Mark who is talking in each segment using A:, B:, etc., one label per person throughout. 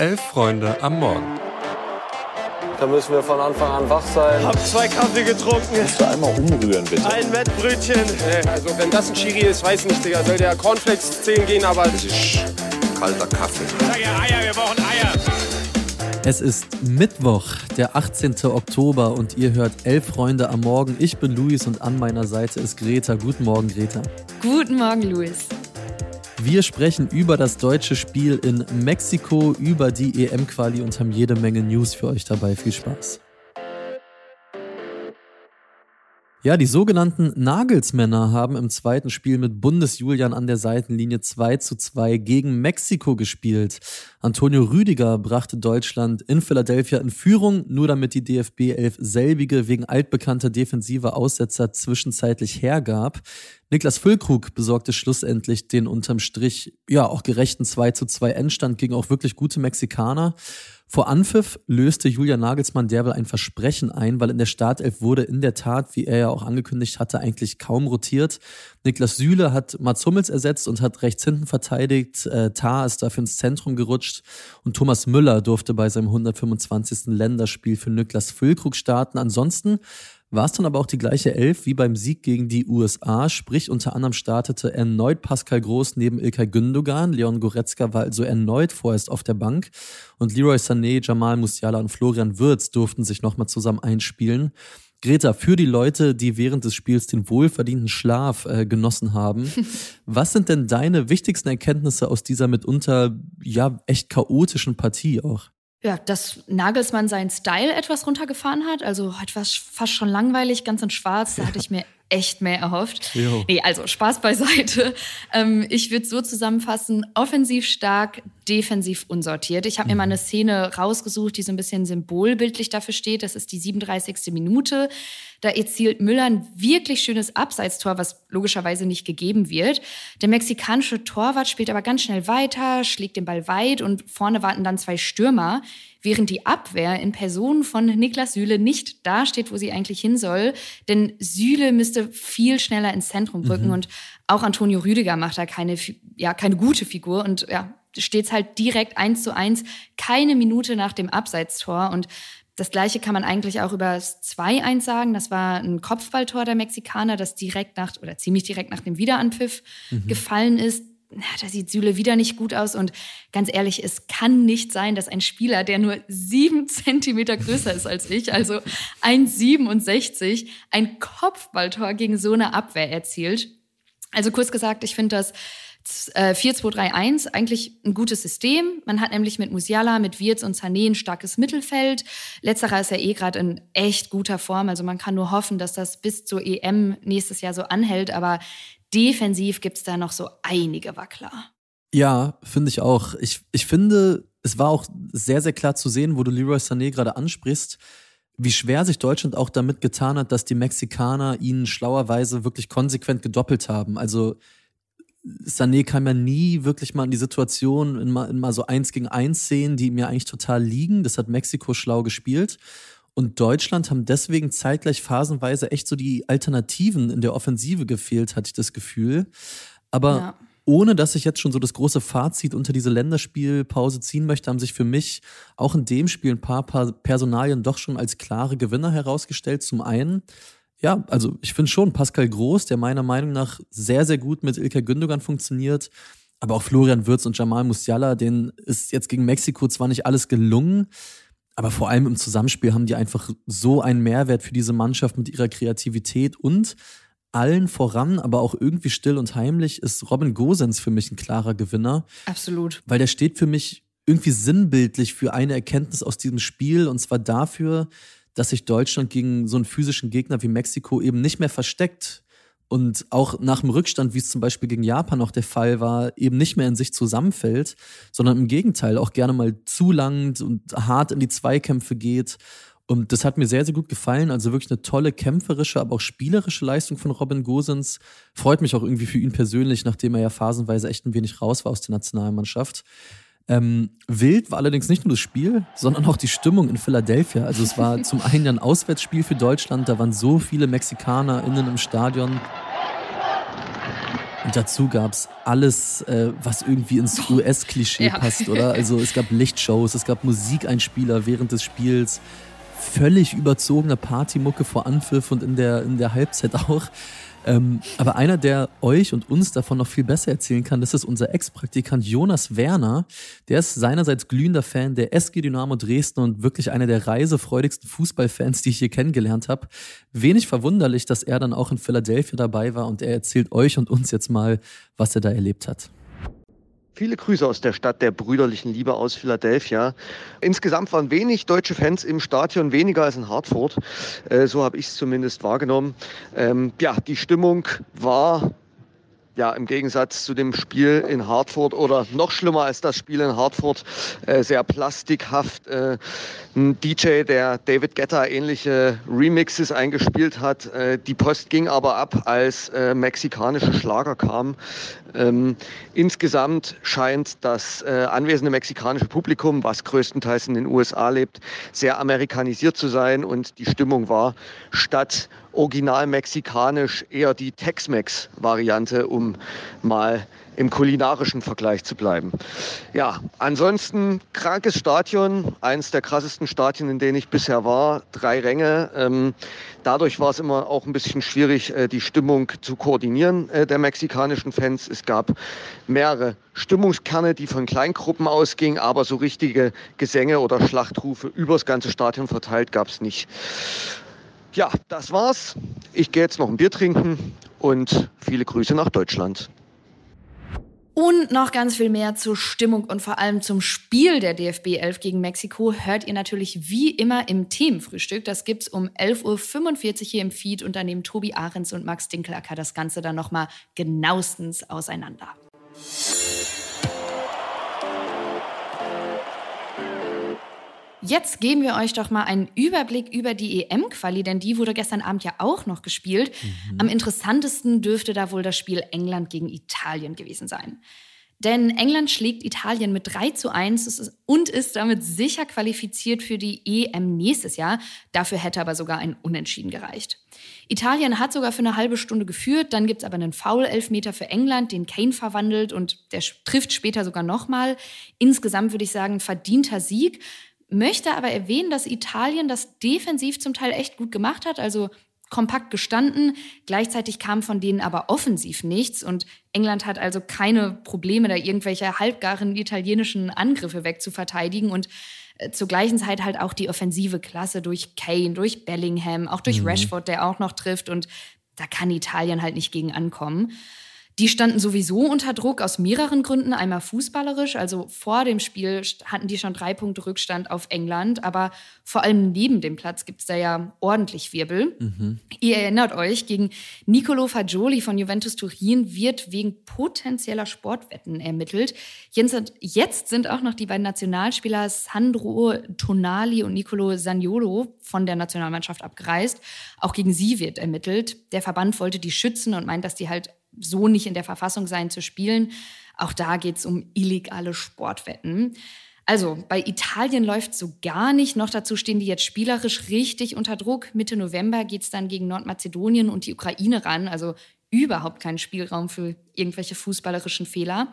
A: Elf Freunde am Morgen.
B: Da müssen wir von Anfang an wach sein.
C: Hab zwei Kaffee getrunken.
D: Kannst du einmal umrühren, bitte?
C: Ein Wettbrötchen. Also wenn das ein Chiri ist, weiß nicht, Digga. Soll der Cornflakes 10 gehen, aber...
A: Das ist kalter Kaffee.
C: Sag ja Eier, wir brauchen Eier.
E: Es ist Mittwoch, der 18. Oktober und ihr hört Elf Freunde am Morgen. Ich bin Luis und an meiner Seite ist Greta. Guten Morgen, Greta.
F: Guten Morgen, Luis.
E: Wir sprechen über das deutsche Spiel in Mexiko, über die EM-Quali und haben jede Menge News für euch dabei. Viel Spaß. Ja, die sogenannten Nagelsmänner haben im zweiten Spiel mit Bundesjulian an der Seitenlinie 2 zu 2 gegen Mexiko gespielt. Antonio Rüdiger brachte Deutschland in Philadelphia in Führung, nur damit die DFB 11 selbige wegen altbekannter defensiver Aussetzer zwischenzeitlich hergab. Niklas Füllkrug besorgte schlussendlich den unterm Strich, ja, auch gerechten 2 zu 2 Endstand gegen auch wirklich gute Mexikaner. Vor Anpfiff löste Julian Nagelsmann derweil ein Versprechen ein, weil in der Startelf wurde in der Tat, wie er ja auch angekündigt hatte, eigentlich kaum rotiert. Niklas Süle hat Mats Hummels ersetzt und hat rechts hinten verteidigt. Äh, Tar ist dafür ins Zentrum gerutscht und Thomas Müller durfte bei seinem 125. Länderspiel für Niklas Füllkrug starten. Ansonsten war es dann aber auch die gleiche Elf wie beim Sieg gegen die USA, sprich unter anderem startete erneut Pascal Groß neben Ilkay Gündogan, Leon Goretzka war also erneut vorerst auf der Bank und Leroy Sané, Jamal Musiala und Florian Würz durften sich nochmal zusammen einspielen. Greta, für die Leute, die während des Spiels den wohlverdienten Schlaf äh, genossen haben, was sind denn deine wichtigsten Erkenntnisse aus dieser mitunter ja echt chaotischen Partie auch?
F: Ja, dass Nagelsmann seinen Style etwas runtergefahren hat. Also heute war es fast schon langweilig, ganz in schwarz. Da hatte ich mir echt mehr erhofft. Jo. Nee, also Spaß beiseite. Ähm, ich würde so zusammenfassen, offensiv stark, defensiv unsortiert. Ich habe mir mal eine Szene rausgesucht, die so ein bisschen symbolbildlich dafür steht. Das ist die 37. Minute. Da erzielt Müller ein wirklich schönes Abseitstor, was logischerweise nicht gegeben wird. Der mexikanische Torwart spielt aber ganz schnell weiter, schlägt den Ball weit und vorne warten dann zwei Stürmer, während die Abwehr in Person von Niklas Süle nicht da steht, wo sie eigentlich hin soll. Denn Süle müsste viel schneller ins Zentrum rücken mhm. und auch Antonio Rüdiger macht da keine, ja, keine gute Figur und ja, steht halt direkt eins zu eins, keine Minute nach dem Abseitstor. Und das Gleiche kann man eigentlich auch über das 2-1 sagen. Das war ein Kopfballtor der Mexikaner, das direkt nach oder ziemlich direkt nach dem Wiederanpfiff mhm. gefallen ist. Na, da sieht Süle wieder nicht gut aus. Und ganz ehrlich, es kann nicht sein, dass ein Spieler, der nur sieben Zentimeter größer ist als ich, also 1,67, ein Kopfballtor gegen so eine Abwehr erzielt. Also kurz gesagt, ich finde das 4-2-3-1 äh, eigentlich ein gutes System. Man hat nämlich mit Musiala, mit Wirtz und Sané ein starkes Mittelfeld. Letzterer ist ja eh gerade in echt guter Form. Also man kann nur hoffen, dass das bis zur EM nächstes Jahr so anhält. Aber defensiv gibt es da noch so einige Wackler.
E: Ja, finde ich auch. Ich, ich finde, es war auch sehr, sehr klar zu sehen, wo du Leroy Sané gerade ansprichst, wie schwer sich Deutschland auch damit getan hat, dass die Mexikaner ihn schlauerweise wirklich konsequent gedoppelt haben. Also Sané kam ja nie wirklich mal in die Situation, in mal, in mal so eins gegen eins Szenen, die mir eigentlich total liegen. Das hat Mexiko schlau gespielt. Und Deutschland haben deswegen zeitgleich phasenweise echt so die Alternativen in der Offensive gefehlt, hatte ich das Gefühl. Aber ja. ohne dass ich jetzt schon so das große Fazit unter diese Länderspielpause ziehen möchte, haben sich für mich auch in dem Spiel ein paar Personalien doch schon als klare Gewinner herausgestellt. Zum einen ja, also ich finde schon Pascal Groß, der meiner Meinung nach sehr, sehr gut mit Ilka Gündogan funktioniert. Aber auch Florian Würz und Jamal Musiala, denen ist jetzt gegen Mexiko zwar nicht alles gelungen, aber vor allem im Zusammenspiel haben die einfach so einen Mehrwert für diese Mannschaft mit ihrer Kreativität und allen voran, aber auch irgendwie still und heimlich, ist Robin Gosens für mich ein klarer Gewinner.
F: Absolut.
E: Weil der steht für mich irgendwie sinnbildlich für eine Erkenntnis aus diesem Spiel und zwar dafür, dass sich Deutschland gegen so einen physischen Gegner wie Mexiko eben nicht mehr versteckt und auch nach dem Rückstand, wie es zum Beispiel gegen Japan noch der Fall war, eben nicht mehr in sich zusammenfällt, sondern im Gegenteil auch gerne mal zu lang und hart in die Zweikämpfe geht. Und das hat mir sehr, sehr gut gefallen. Also wirklich eine tolle kämpferische, aber auch spielerische Leistung von Robin Gosens. Freut mich auch irgendwie für ihn persönlich, nachdem er ja phasenweise echt ein wenig raus war aus der Nationalmannschaft. Ähm, wild war allerdings nicht nur das Spiel, sondern auch die Stimmung in Philadelphia. Also es war zum einen ein Auswärtsspiel für Deutschland, da waren so viele MexikanerInnen im Stadion. Und dazu gab es alles, äh, was irgendwie ins US-Klischee ja. passt, oder? Also es gab Lichtshows, es gab Musikeinspieler während des Spiels, völlig überzogene Partymucke vor Anpfiff und in der, in der Halbzeit auch. Ähm, aber einer, der euch und uns davon noch viel besser erzählen kann, das ist unser Ex-Praktikant Jonas Werner. Der ist seinerseits glühender Fan der SG Dynamo Dresden und wirklich einer der reisefreudigsten Fußballfans, die ich hier kennengelernt habe. Wenig verwunderlich, dass er dann auch in Philadelphia dabei war und er erzählt euch und uns jetzt mal, was er da erlebt hat.
D: Viele Grüße aus der Stadt der brüderlichen Liebe aus Philadelphia. Insgesamt waren wenig deutsche Fans im Stadion, weniger als in Hartford. Äh, so habe ich es zumindest wahrgenommen. Ähm, ja, die Stimmung war ja, im Gegensatz zu dem Spiel in Hartford oder noch schlimmer als das Spiel in Hartford, äh, sehr plastikhaft. Äh, ein DJ, der David Guetta ähnliche Remixes eingespielt hat. Äh, die Post ging aber ab, als äh, mexikanische Schlager kamen. Ähm, insgesamt scheint das äh, anwesende mexikanische Publikum, was größtenteils in den USA lebt, sehr amerikanisiert zu sein und die Stimmung war statt original mexikanisch eher die Tex-Mex-Variante, um mal im kulinarischen Vergleich zu bleiben. Ja, ansonsten krankes Stadion, eines der krassesten Stadien, in denen ich bisher war, drei Ränge. Ähm, dadurch war es immer auch ein bisschen schwierig, äh, die Stimmung zu koordinieren äh, der mexikanischen Fans. Es gab mehrere Stimmungskerne, die von Kleingruppen ausgingen, aber so richtige Gesänge oder Schlachtrufe übers ganze Stadion verteilt gab es nicht. Ja, das war's. Ich gehe jetzt noch ein Bier trinken und viele Grüße nach Deutschland.
F: Und noch ganz viel mehr zur Stimmung und vor allem zum Spiel der DFB 11 gegen Mexiko hört ihr natürlich wie immer im Themenfrühstück. Das gibt's um 11.45 Uhr hier im Feed und dann nehmen Tobi Ahrens und Max Dinkelacker das Ganze dann nochmal genauestens auseinander. Jetzt geben wir euch doch mal einen Überblick über die EM-Quali, denn die wurde gestern Abend ja auch noch gespielt. Mhm. Am interessantesten dürfte da wohl das Spiel England gegen Italien gewesen sein. Denn England schlägt Italien mit 3 zu 1 und ist damit sicher qualifiziert für die EM nächstes Jahr. Dafür hätte aber sogar ein Unentschieden gereicht. Italien hat sogar für eine halbe Stunde geführt, dann gibt es aber einen Foul-Elfmeter für England, den Kane verwandelt und der trifft später sogar nochmal. Insgesamt würde ich sagen, verdienter Sieg möchte aber erwähnen, dass Italien das defensiv zum Teil echt gut gemacht hat, also kompakt gestanden. Gleichzeitig kam von denen aber offensiv nichts und England hat also keine Probleme, da irgendwelche halbgaren italienischen Angriffe wegzuverteidigen und äh, zur gleichen Zeit halt auch die offensive Klasse durch Kane, durch Bellingham, auch durch mhm. Rashford, der auch noch trifft und da kann Italien halt nicht gegen ankommen. Die standen sowieso unter Druck aus mehreren Gründen. Einmal fußballerisch, also vor dem Spiel hatten die schon drei Punkte Rückstand auf England, aber vor allem neben dem Platz gibt es da ja ordentlich Wirbel. Mhm. Ihr erinnert euch, gegen Nicolo Fagioli von Juventus Turin wird wegen potenzieller Sportwetten ermittelt. Jetzt sind auch noch die beiden Nationalspieler Sandro Tonali und Nicolo Saniolo von der Nationalmannschaft abgereist. Auch gegen sie wird ermittelt. Der Verband wollte die schützen und meint, dass die halt so nicht in der Verfassung sein zu spielen. Auch da geht es um illegale Sportwetten. Also bei Italien läuft so gar nicht. Noch dazu stehen die jetzt spielerisch richtig unter Druck. Mitte November geht es dann gegen Nordmazedonien und die Ukraine ran. Also überhaupt keinen Spielraum für irgendwelche fußballerischen Fehler.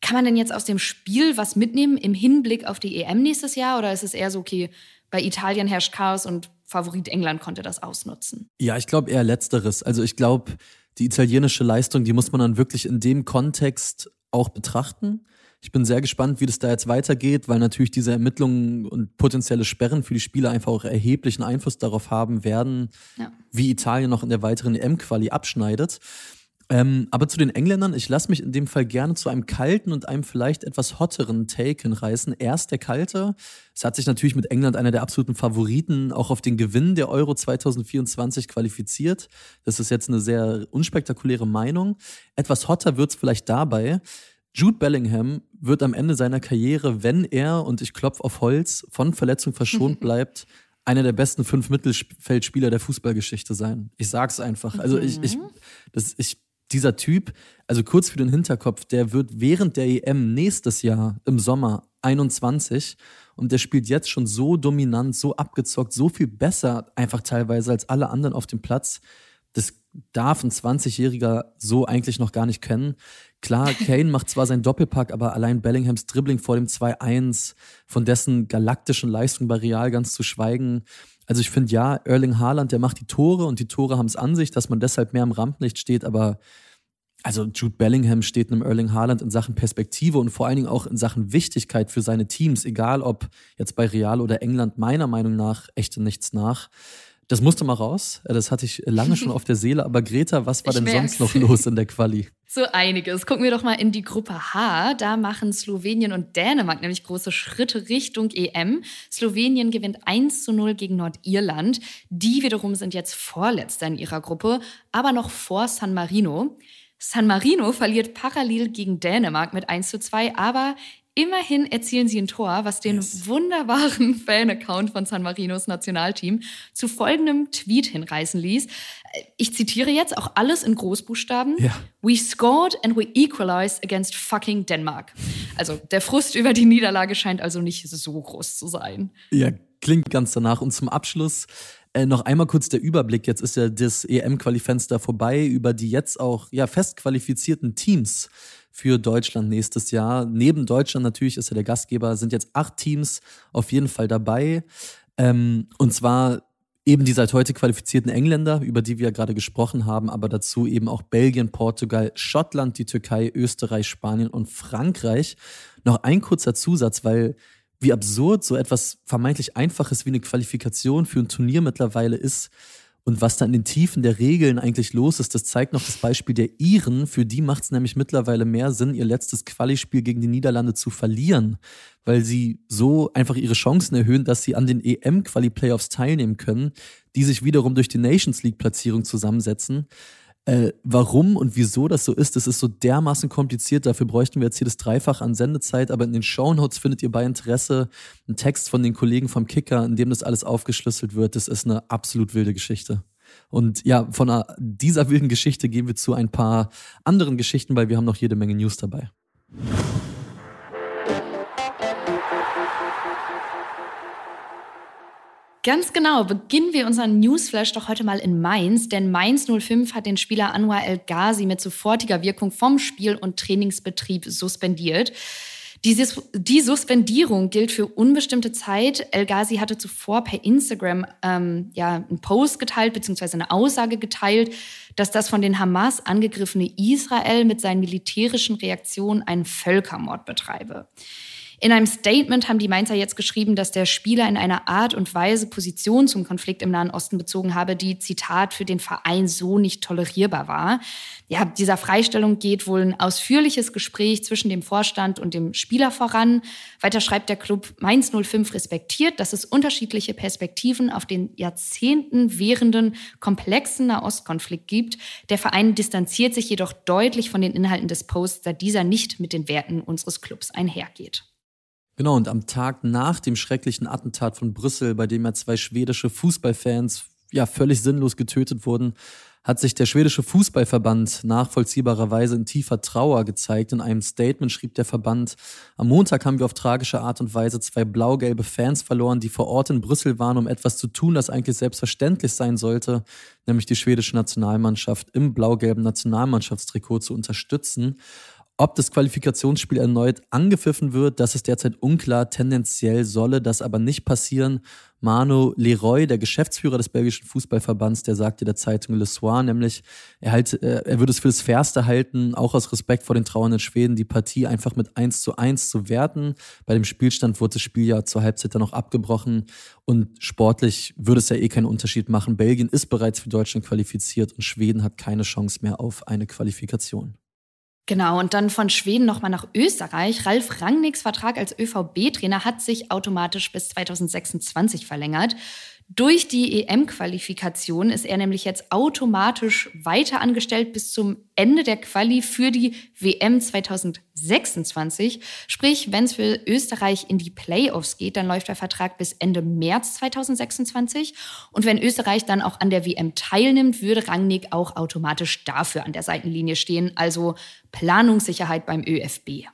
F: Kann man denn jetzt aus dem Spiel was mitnehmen im Hinblick auf die EM nächstes Jahr? Oder ist es eher so, okay, bei Italien herrscht Chaos und Favorit England konnte das ausnutzen?
E: Ja, ich glaube eher letzteres. Also ich glaube, die italienische Leistung, die muss man dann wirklich in dem Kontext auch betrachten. Ich bin sehr gespannt, wie das da jetzt weitergeht, weil natürlich diese Ermittlungen und potenzielle Sperren für die Spieler einfach auch erheblichen Einfluss darauf haben werden, ja. wie Italien noch in der weiteren EM-Quali abschneidet. Ähm, aber zu den Engländern, ich lasse mich in dem Fall gerne zu einem kalten und einem vielleicht etwas hotteren Take hinreißen. Erst der kalte. Es hat sich natürlich mit England einer der absoluten Favoriten auch auf den Gewinn der Euro 2024 qualifiziert. Das ist jetzt eine sehr unspektakuläre Meinung. Etwas hotter wird es vielleicht dabei. Jude Bellingham wird am Ende seiner Karriere, wenn er, und ich klopfe auf Holz, von Verletzung verschont bleibt, einer der besten fünf Mittelfeldspieler der Fußballgeschichte sein. Ich sag's einfach. Also ich, ich, das, ich dieser Typ, also kurz für den Hinterkopf, der wird während der EM nächstes Jahr im Sommer 21 und der spielt jetzt schon so dominant, so abgezockt, so viel besser einfach teilweise als alle anderen auf dem Platz. Das, darf ein 20-Jähriger so eigentlich noch gar nicht kennen. Klar, Kane macht zwar seinen Doppelpack, aber allein Bellinghams Dribbling vor dem 2-1, von dessen galaktischen Leistung bei Real ganz zu schweigen. Also ich finde ja, Erling Haaland, der macht die Tore und die Tore haben es an sich, dass man deshalb mehr im Rampenlicht steht, aber also Jude Bellingham steht einem Erling Haaland in Sachen Perspektive und vor allen Dingen auch in Sachen Wichtigkeit für seine Teams, egal ob jetzt bei Real oder England, meiner Meinung nach echte nichts nach. Das musste mal raus. Das hatte ich lange schon auf der Seele. Aber Greta, was war ich denn merk's. sonst noch los in der Quali?
F: So einiges. Gucken wir doch mal in die Gruppe H. Da machen Slowenien und Dänemark nämlich große Schritte Richtung EM. Slowenien gewinnt 1 zu 0 gegen Nordirland. Die wiederum sind jetzt Vorletzter in ihrer Gruppe, aber noch vor San Marino. San Marino verliert parallel gegen Dänemark mit 1 zu 2, aber Immerhin erzielen sie ein Tor, was den yes. wunderbaren Fan-Account von San Marinos Nationalteam zu folgendem Tweet hinreißen ließ. Ich zitiere jetzt auch alles in Großbuchstaben. Ja. We scored and we equalized against fucking Denmark. Also der Frust über die Niederlage scheint also nicht so groß zu sein.
E: Ja, klingt ganz danach. Und zum Abschluss äh, noch einmal kurz der Überblick. Jetzt ist ja das EM-Qualifenster vorbei über die jetzt auch ja fest qualifizierten Teams für Deutschland nächstes Jahr. Neben Deutschland natürlich ist er der Gastgeber, sind jetzt acht Teams auf jeden Fall dabei. Ähm, und zwar eben die seit heute qualifizierten Engländer, über die wir ja gerade gesprochen haben, aber dazu eben auch Belgien, Portugal, Schottland, die Türkei, Österreich, Spanien und Frankreich. Noch ein kurzer Zusatz, weil wie absurd so etwas vermeintlich Einfaches wie eine Qualifikation für ein Turnier mittlerweile ist. Und was da in den Tiefen der Regeln eigentlich los ist, das zeigt noch das Beispiel der Iren. Für die macht es nämlich mittlerweile mehr Sinn, ihr letztes Quali-Spiel gegen die Niederlande zu verlieren, weil sie so einfach ihre Chancen erhöhen, dass sie an den EM-Quali-Playoffs teilnehmen können, die sich wiederum durch die Nations League-Platzierung zusammensetzen. Äh, warum und wieso das so ist, das ist so dermaßen kompliziert. Dafür bräuchten wir jetzt hier das Dreifach an Sendezeit. Aber in den Shownotes findet ihr bei Interesse einen Text von den Kollegen vom Kicker, in dem das alles aufgeschlüsselt wird. Das ist eine absolut wilde Geschichte. Und ja, von dieser wilden Geschichte gehen wir zu ein paar anderen Geschichten, weil wir haben noch jede Menge News dabei.
F: Ganz genau. Beginnen wir unseren Newsflash doch heute mal in Mainz, denn Mainz 05 hat den Spieler Anwar El Ghazi mit sofortiger Wirkung vom Spiel- und Trainingsbetrieb suspendiert. Die, die Suspendierung gilt für unbestimmte Zeit. El Ghazi hatte zuvor per Instagram ähm, ja, einen Post geteilt, beziehungsweise eine Aussage geteilt, dass das von den Hamas angegriffene Israel mit seinen militärischen Reaktionen einen Völkermord betreibe. In einem Statement haben die Mainzer jetzt geschrieben, dass der Spieler in einer Art und Weise Position zum Konflikt im Nahen Osten bezogen habe, die, Zitat, für den Verein so nicht tolerierbar war. Ja, dieser Freistellung geht wohl ein ausführliches Gespräch zwischen dem Vorstand und dem Spieler voran. Weiter schreibt der Club Mainz 05 respektiert, dass es unterschiedliche Perspektiven auf den Jahrzehnten währenden komplexen Nahostkonflikt gibt. Der Verein distanziert sich jedoch deutlich von den Inhalten des Posts, da dieser nicht mit den Werten unseres Clubs einhergeht.
E: Genau, und am Tag nach dem schrecklichen Attentat von Brüssel, bei dem ja zwei schwedische Fußballfans ja völlig sinnlos getötet wurden, hat sich der schwedische Fußballverband nachvollziehbarerweise in tiefer Trauer gezeigt. In einem Statement schrieb der Verband, am Montag haben wir auf tragische Art und Weise zwei blau-gelbe Fans verloren, die vor Ort in Brüssel waren, um etwas zu tun, das eigentlich selbstverständlich sein sollte, nämlich die schwedische Nationalmannschaft im blau-gelben Nationalmannschaftstrikot zu unterstützen. Ob das Qualifikationsspiel erneut angepfiffen wird, das ist derzeit unklar. Tendenziell solle das aber nicht passieren. Manu Leroy, der Geschäftsführer des belgischen Fußballverbands, der sagte der Zeitung Le Soir nämlich, er, halt, er würde es für das Fairste halten, auch aus Respekt vor den trauernden Schweden, die Partie einfach mit 1 zu 1 zu werten. Bei dem Spielstand wurde das Spiel ja zur Halbzeit dann noch abgebrochen und sportlich würde es ja eh keinen Unterschied machen. Belgien ist bereits für Deutschland qualifiziert und Schweden hat keine Chance mehr auf eine Qualifikation.
F: Genau, und dann von Schweden nochmal nach Österreich. Ralf Rangnicks Vertrag als ÖVB-Trainer hat sich automatisch bis 2026 verlängert. Durch die EM-Qualifikation ist er nämlich jetzt automatisch weiter angestellt bis zum Ende der Quali für die WM 2026. Sprich, wenn es für Österreich in die Playoffs geht, dann läuft der Vertrag bis Ende März 2026. Und wenn Österreich dann auch an der WM teilnimmt, würde Rangnick auch automatisch dafür an der Seitenlinie stehen. Also Planungssicherheit beim ÖFB.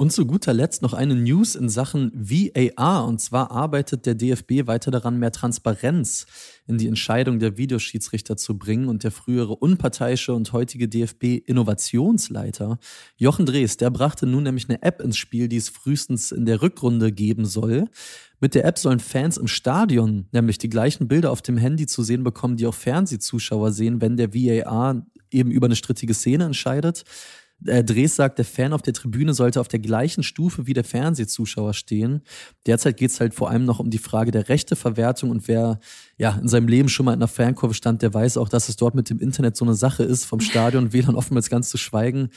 E: Und zu guter Letzt noch eine News in Sachen VAR. Und zwar arbeitet der DFB weiter daran, mehr Transparenz in die Entscheidung der Videoschiedsrichter zu bringen. Und der frühere unparteiische und heutige DFB-Innovationsleiter Jochen Drees, der brachte nun nämlich eine App ins Spiel, die es frühestens in der Rückrunde geben soll. Mit der App sollen Fans im Stadion nämlich die gleichen Bilder auf dem Handy zu sehen bekommen, die auch Fernsehzuschauer sehen, wenn der VAR eben über eine strittige Szene entscheidet. Äh, Dres sagt, der Fan auf der Tribüne sollte auf der gleichen Stufe wie der Fernsehzuschauer stehen. Derzeit geht es halt vor allem noch um die Frage der Rechteverwertung und wer ja in seinem Leben schon mal in einer Fankurve stand, der weiß auch, dass es dort mit dem Internet so eine Sache ist, vom Stadion WLAN oftmals ganz zu schweigen.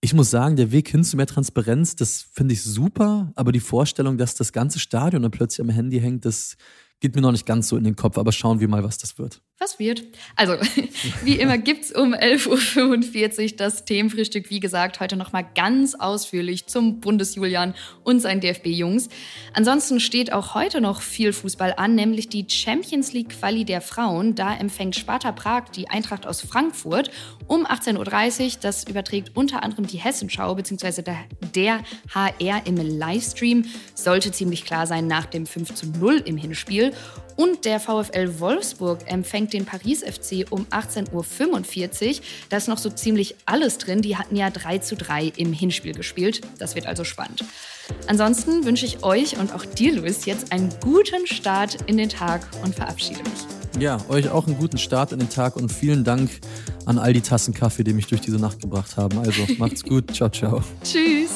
E: Ich muss sagen, der Weg hin zu mehr Transparenz, das finde ich super, aber die Vorstellung, dass das ganze Stadion dann plötzlich am Handy hängt, das geht mir noch nicht ganz so in den Kopf, aber schauen wir mal, was das wird.
F: Was wird? Also, wie immer gibt es um 11.45 Uhr das Themenfrühstück. Wie gesagt, heute nochmal ganz ausführlich zum Bundesjulian und seinen DFB-Jungs. Ansonsten steht auch heute noch viel Fußball an, nämlich die Champions League-Quali der Frauen. Da empfängt Sparta Prag die Eintracht aus Frankfurt um 18.30 Uhr. Das überträgt unter anderem die Hessenschau bzw. Der, der HR im Livestream. Sollte ziemlich klar sein nach dem 5 zu 0 im Hinspiel. Und der VfL Wolfsburg empfängt den Paris FC um 18.45 Uhr. Da ist noch so ziemlich alles drin. Die hatten ja 3 zu 3 im Hinspiel gespielt. Das wird also spannend. Ansonsten wünsche ich euch und auch dir, Luis, jetzt einen guten Start in den Tag und verabschiede mich.
E: Ja, euch auch einen guten Start in den Tag und vielen Dank an all die Tassen Kaffee, die mich durch diese Nacht gebracht haben. Also macht's gut. ciao, ciao.
F: Tschüss.